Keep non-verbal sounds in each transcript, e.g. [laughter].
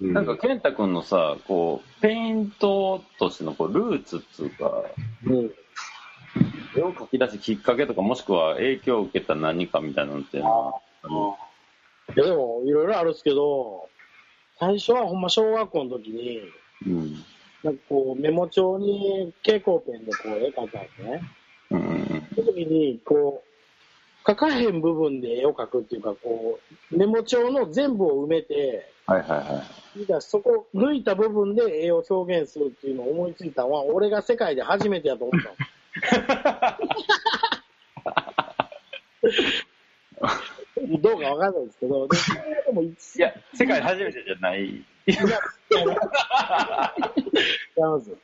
なんか、健太君のさ、こう、ペイントとしてのこうルーツっつうか、うん。絵を描き出すきっかけとか、もしくは影響を受けた何かみたいなのっていうのいやでも、いろいろあるんですけど、最初はほんま小学校の時に、うん。なんかこう、メモ帳に蛍光ペンでこう絵描いたんですね。うんうんその時に、こう、描かへん部分で絵を描くっていうか、こう、メモ帳の全部を埋めて、はいはいはい。そこ抜いた部分で絵を表現するっていうのを思いついたのは、俺が世界で初めてやと思ったの。[laughs] どうかわかんないですけど、いや、世界初めてじゃない。違います。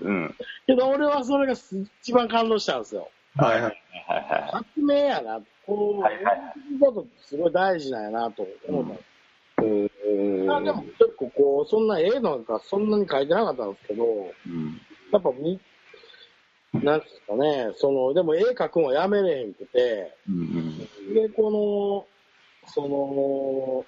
うん。けど俺はそれが一番感動したんですよ。はいはい。はいは発明やな、こう、はいはいとってすごい大事なんやなと思ったんですうん。あでも結構こう、そんな絵なんかそんなに描いてなかったんですけど、い。うん。やっぱみ、なんですかね、その、でも絵描くのはやめれへんくて、うんで、この、その、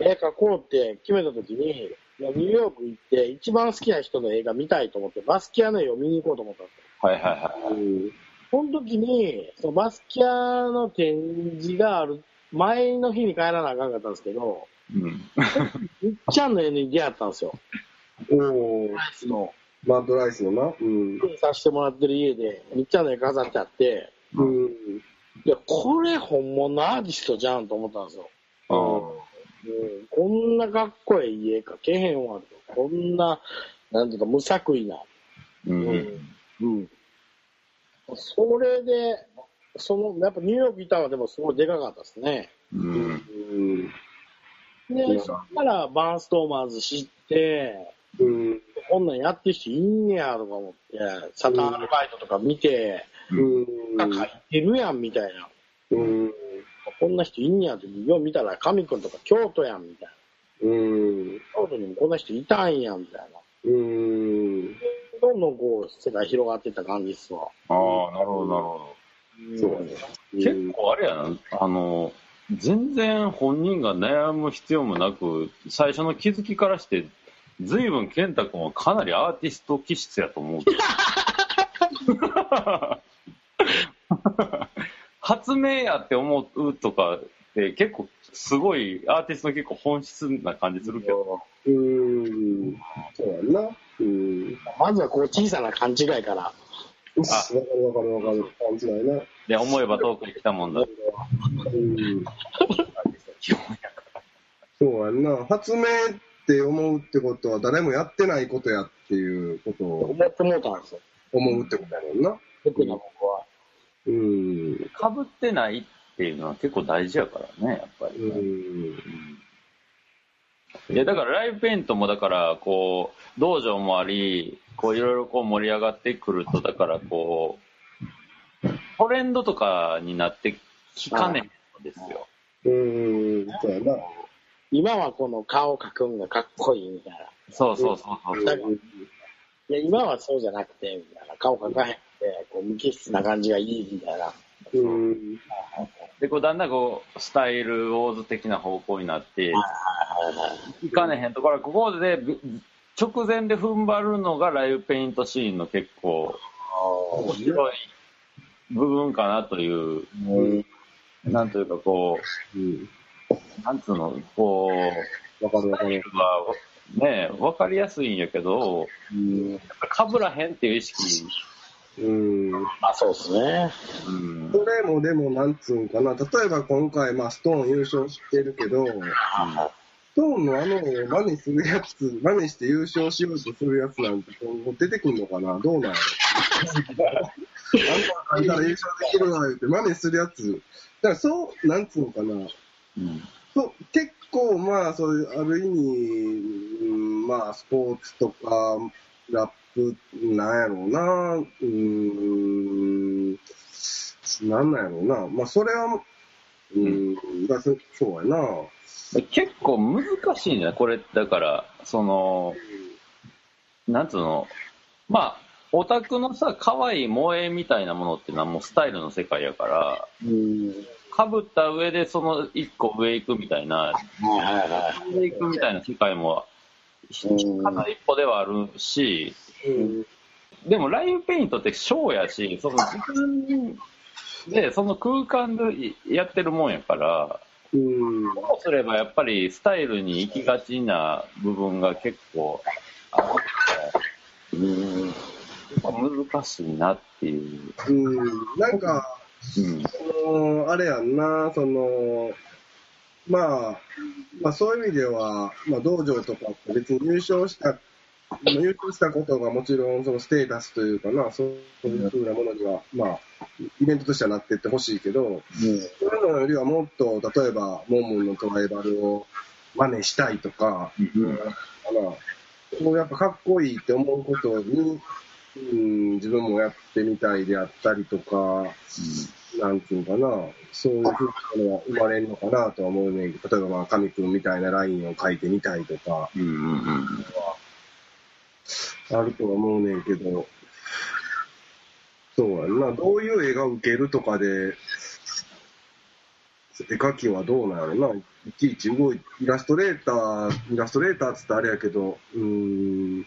絵描こうって決めたときに、ニューヨーク行って一番好きな人の映画見たいと思って、バスキアの絵を見に行こうと思ったんですよ。はいはいはい。その時に、そのバスキアの展示がある前の日に帰らなあかんかったんですけど、うん。みっちゃんの絵に出会ったんですよ。おーライスの。マッドライスのな。うん。させてもらってる家で、みっちゃんの絵飾ってあって、うん。いや、これ本物アーティストじゃんと思ったんですよ。あうん、こんなかっこいい絵描けへんわと。こんな、なんていうか、無作為な。うん。うん。それで、その、やっぱニューヨーク行ったのはでもすごいでかかったですね。うん。うん。で、そっからバーンストーマーズ知って、うん。こんなんやってる人いんねやとか思って、サタンアルバイトとか見て、うん。書いてるやんみたいな。うん。こんな人いんねやって、よう見たら神くんとか京都やんみたいな。うん。京都にもこんな人いたんやみたいな。うん。どんどんこう、世界広がってた感じっすわ。ああ、なるほどなるほど。そうね。結構あれやな、あの、全然本人が悩む必要もなく、最初の気づきからして、ずいぶん健太君はかなりアーティスト気質やと思うけど。[laughs] 発明やって思うとかって結構すごいアーティストの結構本質な感じするけど。うん。そうやんな。うん。まずはこう、小さな勘違いから。わかるわかるわかる。感じないな。で、思えば遠くに来たもんだ。うん。そうやんな。発明って思うってことは誰もやってないことやっていうことを思ってもうたんですよ。思うってことやもんな。特に僕は。うん。かぶってないっていうのは結構大事やからね、やっぱりね、うん。いや、だからライブペイントもだから、こう、道場もあり、こう、いろいろこう盛り上がってくると、だからこう、トレンドとかになってきかねえんですよ。うん。そうやな。今はこの顔描くんがかっこいいみたいな。そうそうそうそう。だからいや、今はそうじゃなくて、みたいな。顔描かへんって、こう、無機質な感じがいいみたいな。うん。で、こう、だんだんこう、スタイルウォーズ的な方向になって、いかねへんところ、ここで、び直前で踏ん張るのがライブペイントシーンの結構、面白い部分かなという、うん。なんというかこうん。う、なんつうの、こう、わかるわかる。はね、わかりやすいんやけど、うん。やっぱかぶらへんっていう意識、うん。まあ、そうですね。うん、それもでも、なんつうんかな。例えば今回、まあ、ストーン優勝してるけど、ストーンのあの真似するやつ、真似して優勝しようとするやつなんて今後出てくんのかな？どうなんやろ？あんたら優勝できるわ、言って真似するやつ。だからそう、なんつうのかな。うん。そう結構まあそういうある意味、うん、まあスポーツとかラップなんやろうな。うーんなんなんやろうな。まあそれはうんだそそうやな結構難しいね、これ、だから、その、なんつうの、まあ、オタクのさ、可愛い萌えみたいなものっていうのはもうスタイルの世界やから、かぶった上でその一個上行くみたいな、はいはいはい。上行くみたいな世界も、かなり一歩ではあるし、でもライブペイントってショーやし、その時間で、その空間でやってるもんやから、うん。どうすればやっぱりスタイルに行きがちな部分が結構あって、うん。難しいなっていう。うん。なんか、うん。その、あれやんな、その、まあ、まあそういう意味では、まあ道場とかって別に優勝した、優勝したことがもちろんそのステータスというかな、そういうふうなものには、まあ、イベントとしてはなっていってほしいけど、そういうのよりはもっと、例えば、モンモンのトライバルを真似したいとか、うんかな、そうやっぱかっこいいって思うことに、うん、自分もやってみたいであったりとか、なんていうのかな、そういうふうなのは生まれるのかなとは思うね例えばまあ、神くんみたいなラインを書いてみたいとか、うんうんうんあるとは思うねんけど、そうやんな、どういう絵が受けるとかで、絵描きはどうなんやろな、いちいち動いイラストレーター、イラストレーターっつってあれやけど、うーん、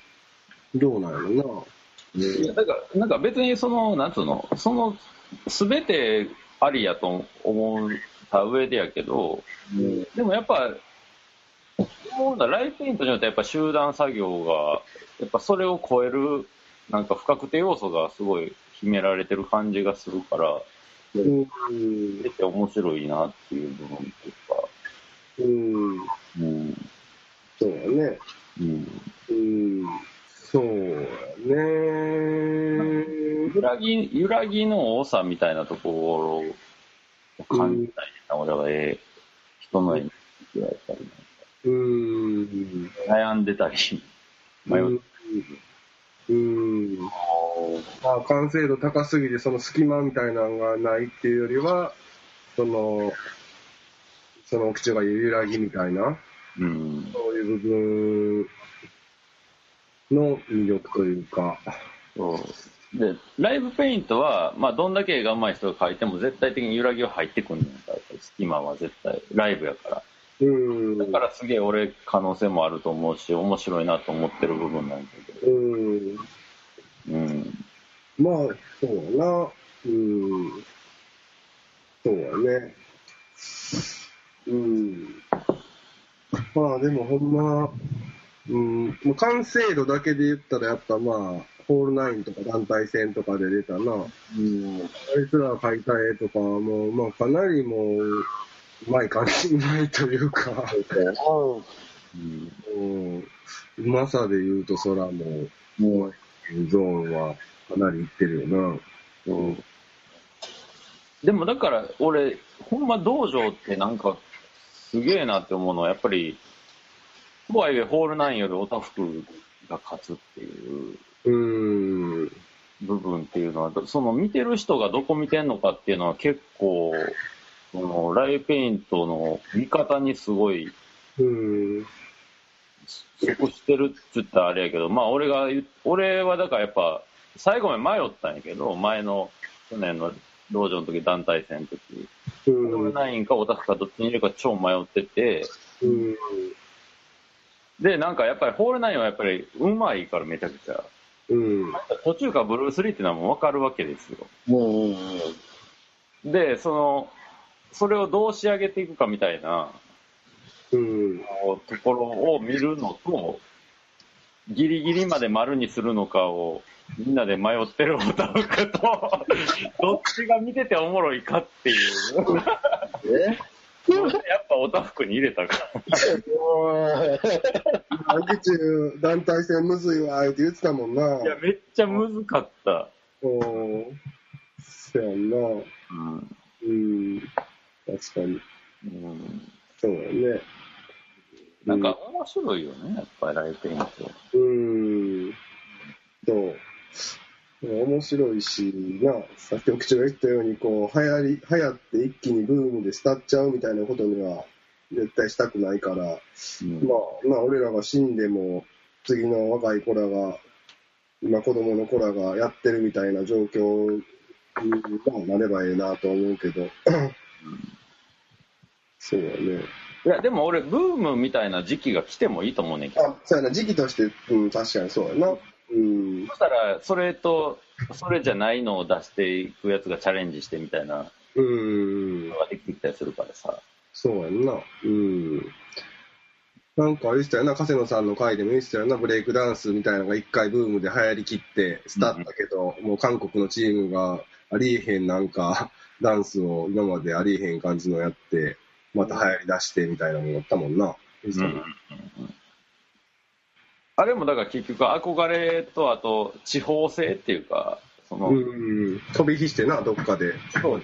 どうなんやろいやだからなんか別にその、なんつうの、その、すべてありやと思った上でやけど、でもやっぱ、思うのはライフペイントによってやっぱ集団作業が、やっぱそれを超える、なんか不確定要素がすごい秘められてる感じがするから、な。うん、出て面白いなっていう部分っていうか、うん、うん、そうやね。うん。うん、そうやね。揺らぎ、揺らぎの多さみたいなところを感じたいな、俺はええ人の絵にやったり、うん、悩んでたり、迷ってうん、まあ、完成度高すぎて、その隙間みたいなのがないっていうよりは、その、その口が揺らぎみたいな、うん。そういう部分の魅力というか、そう。で、ライブペイントは、まあ、どんだけ絵が上手い人が描いても絶対的に揺らぎは入ってくんねんから、隙間は絶対、ライブやから。うん、だからすげえ俺可能性もあると思うし、面白いなと思ってる部分なんだけど。うん、うん。まあ、そうやな、うん、そうやね。うん。まあでもほんま、うん、もう完成度だけで言ったらやっぱまあ、ホールナインとか団体戦とかで出たな、うん。あいつら描いた絵とかはもう、まあかなりもう、うまい感じ、うまいというか、うん。うん、うまさで言うとそらもう、もう、ゾーンはかなりいってるよな。うん。でもだから俺、ほんま道場ってなんかすげえなって思うのはやっぱり、とはいえホールナインよりオタフクが勝つっていううん。部分っていうのは、その見てる人がどこ見てんのかっていうのは結構、そのライブペイントの見方にすごいうん。即してるって言ったらあれやけど、まあ俺が俺はだからやっぱ最後まで迷ったんやけど、前の去年の道場の時団体戦の時、うホールん。ナインかオタフかどっちにいるか超迷ってて、うん。で、なんかやっぱりホールナインはやっぱりうまいからめちゃくちゃ。うん。途中からブルース・リーっていうのはもうわかるわけですよ。うん。うん。で、その、それをどう仕上げていくかみたいなうん。ところを見るのと、ギリギリまで丸にするのかをみんなで迷ってるオタフクと、[laughs] どっちが見てておもろいかっていう。え？やっぱオタフクに入れたから。[laughs] 相手中、団体戦むずいわ、って言ってたもんな。いや、めっちゃ難かった。うん。そやんな。うん。うん。確かに。うん、そうやね。なんか面白いよね、やっぱりライブペイント。うん。そう。面白いし、な、さっき奥地が言ったように、こう、流行り、流行って一気にブームで廃っちゃうみたいなことには、絶対したくないから、うんまあ、まあ、俺らが死んでも、次の若い子らが、今子供の子らがやってるみたいな状況にまあなればええなと思うけど、そうやね。いや、でも俺、ブームみたいな時期が来てもいいと思うねんけど。あ、そうやな、時期として、うん、確かにそうやな。うん。そしたら、それと、それじゃないのを出していくやつがチャレンジしてみたいなうんの。ができてきたりするからさ。そうやんな。うん。なんかあれでしたよな、加瀬野さんの回でも言ってたよな、ブレイクダンスみたいなのが一回ブームで流行りきって、スタったけど、もう韓国のチームがありえへんなんか、ダンスを今までありえへん感じのやって、また流行り出してみたいなのもあったもんな。言ってたもんあれもだから結局憧れとあと地方性っていうか、その、うん。飛び火してな、どっかで。そう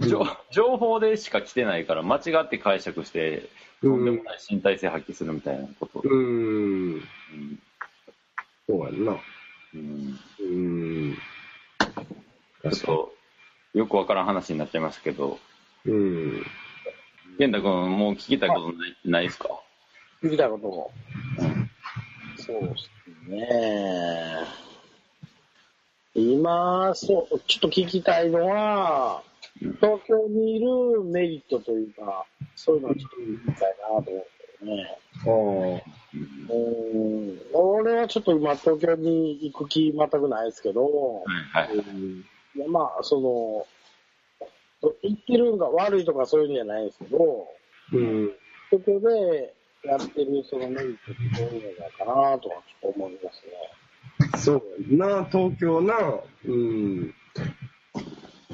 情情報でしか来てないから間違って解釈して、とんでもない身体性発揮するみたいなこと。うん。うんそうやんな。うんうん。ちょっと、よくわからん話になっちゃいましたけど、うん。健太君もう聞きたいことないないですか？聞きたいことも。そうですね。今、そう、ちょっと聞きたいのは、東京にいるメリットというか、そういうのをちょっと聞きたいなと思うんですよね。うん。俺はちょっと今東京に行く気全くないですけど、はいはい。うん。いやまあ、その、行ってるのが悪いとかそういうんじゃないですけど、うん。東京でやってるそのメリットってどういうのかなとはちょっと思いますね。そうやな、東京な、うん。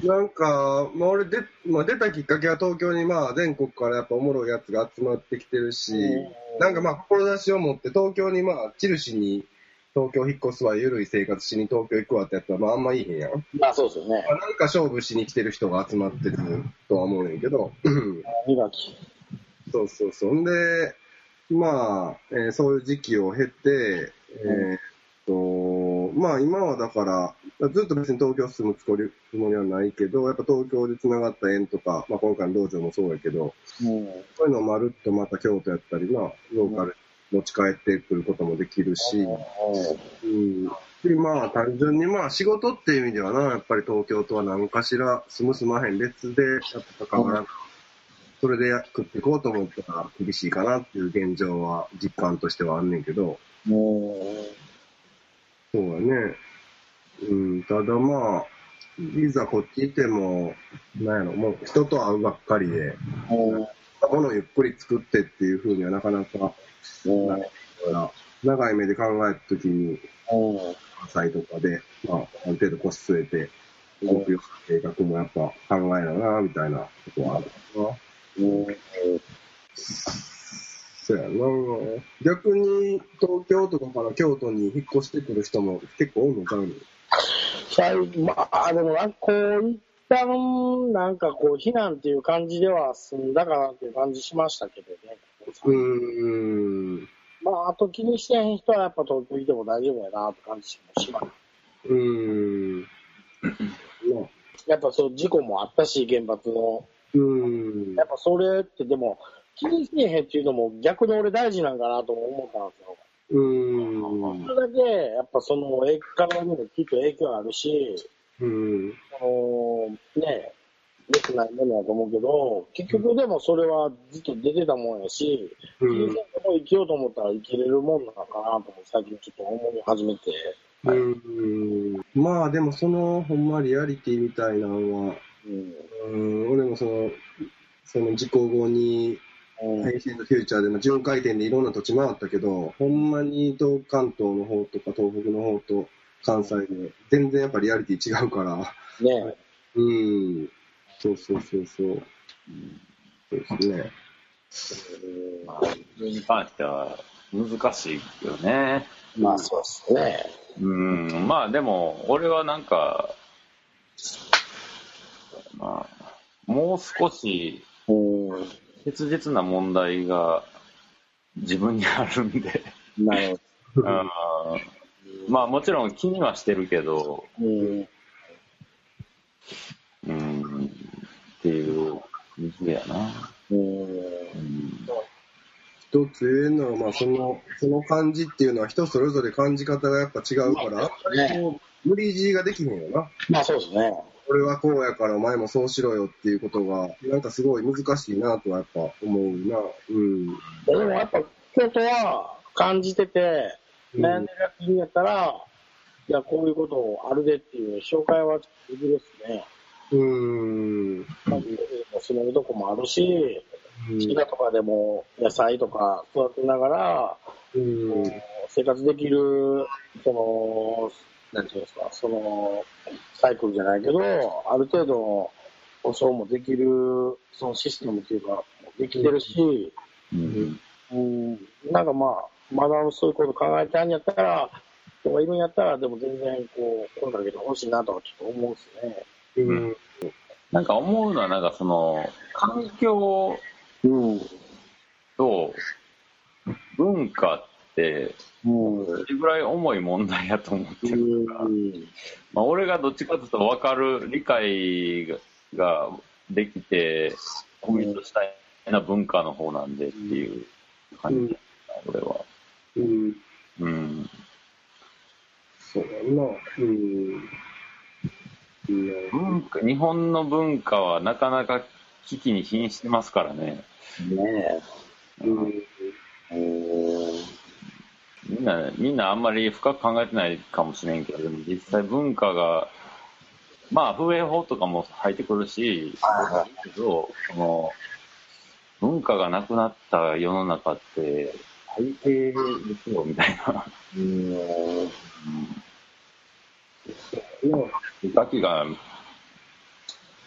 なんか、まあ、俺で、まあ、出たきっかけは東京にまあ全国からやっぱおもろいやつが集まってきてるし、うんなんかまあ志を持って東京にまあ、チルシに東京引っ越すわ、ゆるい生活しに東京行くわってやったらまああんまいいへんやん。ままあそうですよね。あ、なんか勝負しに来てる人が集まってるとは思うねんけど。そうそうそう。んで、まあ、えーそういう時期を経て、えーっと、まあ今はだから、ずっと別に東京住むつもりつもりはないけど、やっぱ東京で繋がった縁とか、まあ今回の道場もそうやけど、うん。そういうのをまるっとまた京都やったりな、ローカルに持ち帰ってくることもできるし、うん。で、まあ単純にまあ仕事っていう意味ではな、やっぱり東京とは何かしら住む住まへん別でやったかから、それで食っていこうと思ったら厳しいかなっていう現状は実感としてはあんねんけど、もそうやね。うん、ただまあ、いざこっちいても、なんやろ、もう人と会うばっかりで、う、もものをゆっくり作ってっていう風にはなかなか、ないから長い目で考えたときに、う、関西とかで、まあ、ある程度腰据えて、動くような計画もやっぱ考えなな、みたいなことはあるかな。うん。そうやな。逆に東京とかから京都に引っ越してくる人も結構多いのちゃうの？最まあ、でもなんかこう、一旦、なんかこう、避難っていう感じでは済んだかなっていう感じしましたけどね。うーん。まあ、あと気にしてへん人はやっぱ東京いても大丈夫やなって感じもします。うーん。まあ、やっぱそう、事故もあったし、原発の。うーんや。っぱそれってでも、気にしてへんっていうのも逆に俺大事なんかなとも思ったんですよ。うーん。それだけ、やっぱその、え体にもきっと影響あるし、うん。あのね、良くないものだと思うけど、結局でもそれはずっと出てたもんやし、うん気にせんとこ生きようと思ったら生きれるもんなのかなと最近ちょっと思い始めて。うん。まあでもそのほんまリアリティみたいなのは、うん。うん、俺もその、その事故後に、うん。配信のフューチャーでも巡回転でいろんな土地回ったけど、ほんまに東関東の方とか東北の方と関西で全然やっぱリアリティ違うから、ねうん。そうそうそうそう。そうですね。うんまそれに関しては難しいよね。あ、まあそうですね。うん、まあでも、俺はなんか、まあ、もう少しうん。切実な問題が自分にあるんで、なるほうんまあもちろん気にはしてるけど、ど。うん。うん、っていう水やな。うん。うん一つ言えるのは、まあその、その感じっていうのは人それぞれ感じ方がやっぱ違うから、ね無理強いができへんよな。まあそうですね。俺はこうやからお前もそうしろよっていうことが、なんかすごい難しいなとはやっぱ思うな。うん。でもやっぱ、京都は感じてて、悩んでるんやったら、いや、こういうことあるでっていう紹介はできるですね。うーん。まず、住めるとこもあるし、木田とかでも野菜とか育てながら、うん。生活できる、その、なんていうんですか、その、サイクルじゃないけど、ある程度の保証もできる、そのシステムっていうか、できてるし、うんうん、なんかまあ、まだそういうこと考えてあんやったら、人がいるんやったら、でも全然こう、声かけてほしいなとはちょっと思うんですね。うん。なんか思うのは、なんかその、環境うん。と文化って、うん。どれぐらい重い問題やと思ってるから、うん。まあ、俺がどっちかというと分かる理解ができて、コミットしたいな文化の方なんでっていう感じだな、俺は。うん。うん。そうやな。うん。うん。文化、日本の文化はなかなか危機に瀕してますからね。ねうん。え。うん。みんな、みんなあんまり深く考えてないかもしれんけど、でも実際文化が、まあ、風営法とかも入ってくるし、けど、その、文化がなくなった世の中って、最低ですよ、みたいな。うん。うん。ガキが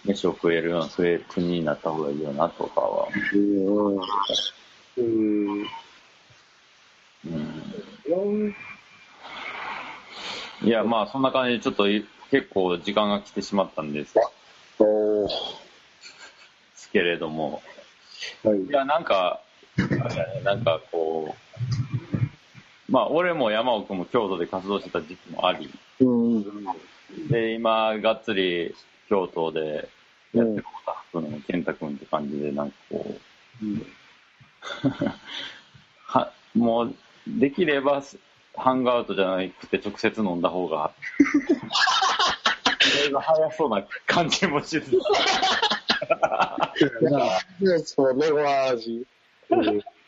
飯を食えるような、そういう国になった方がいいよな、とかは。うん。うん。うん。いや、まあ、そんな感じで、ちょっとい結構時間が来てしまったんですおーけれども、はいい。や、なんか、なんかこう、まあ、俺も山奥も京都で活動してた時期もあり、うん。で、今、がっつり京都でやってるスタッフの健太君って感じで、なんかこう、[laughs] は、もう、できれば、ハンガーアウトじゃなくて直接飲んだ方が、それが早そうな感じもしつつ、[laughs] そう、ネゴ味。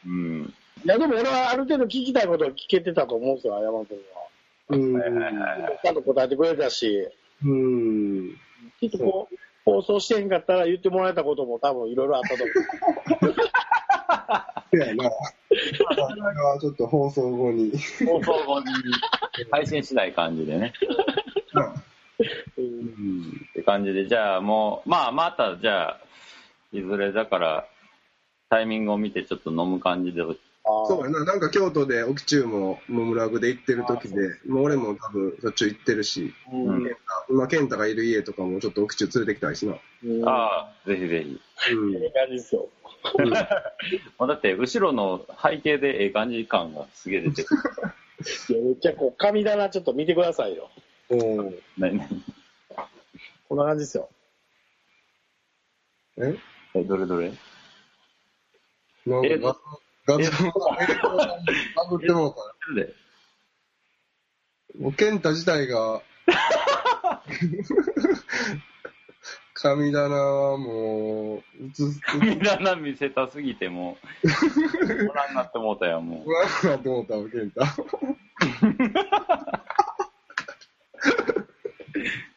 うん。いや、でも俺はある程度聞きたいことを聞けてたと思うんですよ、山君は。うん。ちゃんと答えてくれたし、うん。きっとこう、放送してへんかったら言ってもらえたことも多分いろいろあったと思う。そうやな。それはちょっと放送後に。放送後に配信しない感じでね。うんって感じで、じゃあもう、まあ、また、じゃあ、いずれだから、タイミングを見てちょっと飲む感じで、あそうやな。なんか京都で奥中もモムラグで行ってる時で、もう俺も多分しょっち行ってるし、うん今健太がいる家とかもちょっと奥中連れてきたいしな。うんああ、ぜひぜひ。うん。ええ感じですよ。[laughs] まあだって、後ろの背景でええ感じ感がすげえ出てる。[laughs] いやめっちゃこう、神棚ちょっと見てくださいよ。うん。何々こんな感じですよ。え？え、どれどれ？えなんか画像、画像がバグってもうたでもう健太自体が、神棚はもう、映す、神棚見せたすぎてもう、ご覧になってもうたよ、もう。不安なと思ったわ、健太。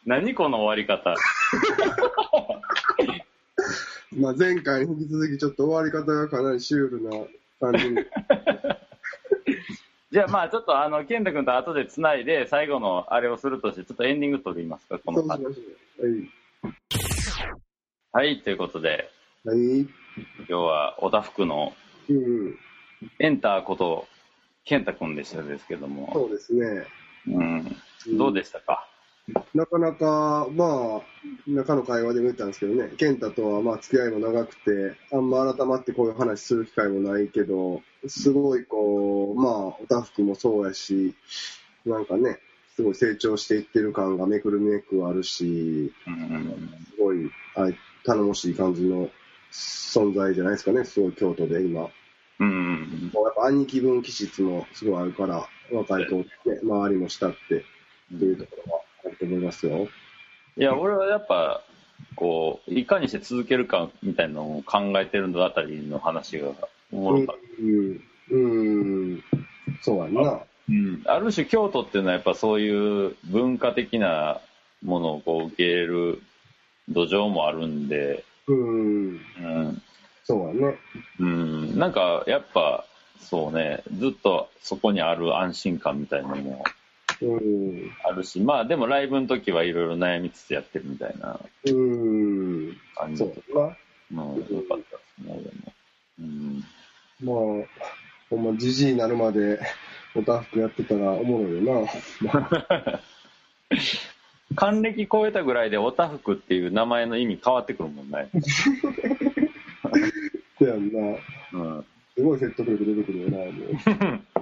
何この終わり方。まあ前回に引き続きちょっと終わり方がかなりシュールな感じに。[laughs] じゃあまあちょっとあの、健太君と後で繋いで、最後のあれをするとして、ちょっとエンディング取りますか、この感じそうしましょう。はい、ということで、はい。はい。今日はおたふくのうん。エンターこと、健太君でしたですけども、そうですね。うん、どうでしたか、なかなか、まあ、中の会話でも言ったんですけどね、健太とはまあ付き合いも長くて、あんま改まってこういう話する機会もないけど、すごいこう、まあ、おたふくもそうやし、なんかね、すごい成長していってる感がめくるめくあるし、うんすごい、はい、頼もしい感じの存在じゃないですかね、すごい京都で今。うん、やっぱ兄貴分気質もすごいあるから、若い子って、周りも慕ってっていうところはと思いますよ。いや、俺はやっぱ、こう、いかにして続けるかみたいなのを考えてるのあたりの話がおもろかった。うん。うん。そうやんな。うん、ある種京都っていうのはやっぱそういう文化的なものをこう受け入れる土壌もあるんで、うん。うん、そうやね。うん、なんかやっぱそうね、ずっとそこにある安心感みたいなのもうん。あるし、まあでもライブの時はいろいろ悩みつつやってるみたいなうん。感じそで、うやな。うん、よかったですね、でも。うんまあ、ほんま、じじいになるまで、おたふくやってたらおもろいよな。[laughs] 還暦超えたぐらいでおたふくっていう名前の意味変わってくるもんね。[laughs] そうやんな。うんすごい説得力出てくるよな、も [laughs]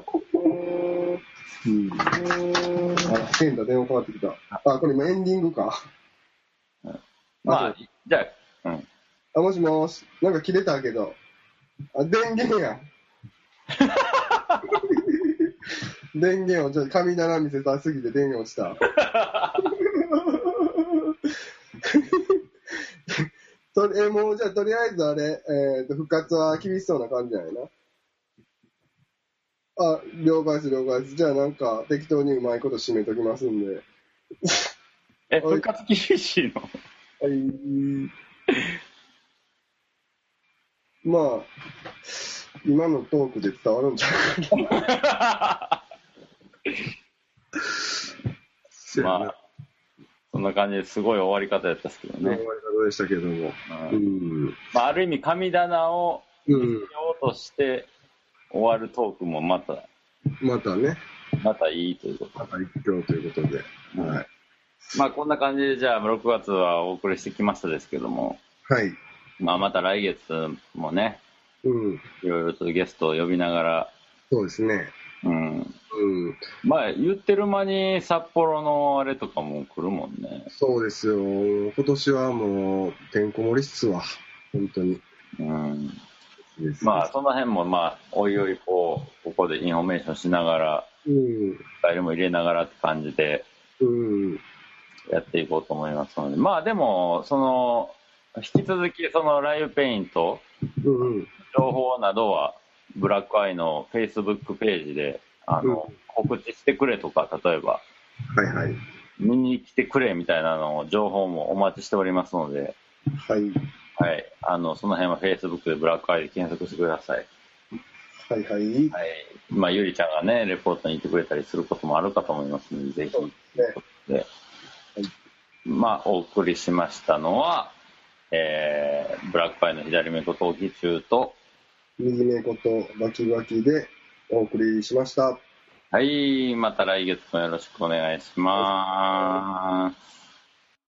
う。うん。あ、変だ、電話かかってきた。あ、これ今エンディングか。まあ、じゃあ、うん。あ、もしもし。なんか切れたけど。あ、電源や。[laughs] 電源を、ちょっと神棚見せたすぎて電源落ちた。[laughs] [laughs] とりえ、もうじゃあとりあえずあれ、えっ、と、復活は厳しそうな感じじゃないな。あ、了解です、了解です。じゃあなんか適当にうまいこと締めときますんで。え、復活厳しいの？はい。まあ、今のトークで伝わるんちゃうかな。[laughs] まあ、そんな感じですごい終わり方やったですけど終わね。り方でしたけども。ううんん。まあ、ある意味、神棚をうん。しようとして終わるトークもまた、またね、またいいということ。また一挙ということで。はい。まあ、こんな感じで、じゃあ、6月はお送りしてきましたですけども、はい。まあ、また来月もね、うん。いろいろとゲストを呼びながら、そうですね。うん。うん。まあ、言ってる間に札幌のあれとかも来るもんね。そうですよ。今年はもう、てんこ盛りっすわ。本当に。うん。まあ、その辺も、まあ、おいおい、こう、ここでインフォメーションしながら、うん。誰も入れながらって感じでうん。やっていこうと思いますので、まあ、でも、その、引き続き、そのライブペイント、うん。情報などは、ブラックアイの Facebook ページで、あの、告知してくれとか、例えば、はいはい。見に来てくれみたいなのを、情報もお待ちしておりますので、はい。はい。あの、その辺は Facebook でブラックアイで検索してください。はいはい。はい。まあ、ゆりちゃんがね、レポートにいてくれたりすることもあるかと思いますので、ぜひ、そうですねで、まあ、お送りしましたのは、えー、ブラックアイの左目ことき中と、右目ことバキバキでお送りしました。はい、また来月もよろしくお願いします。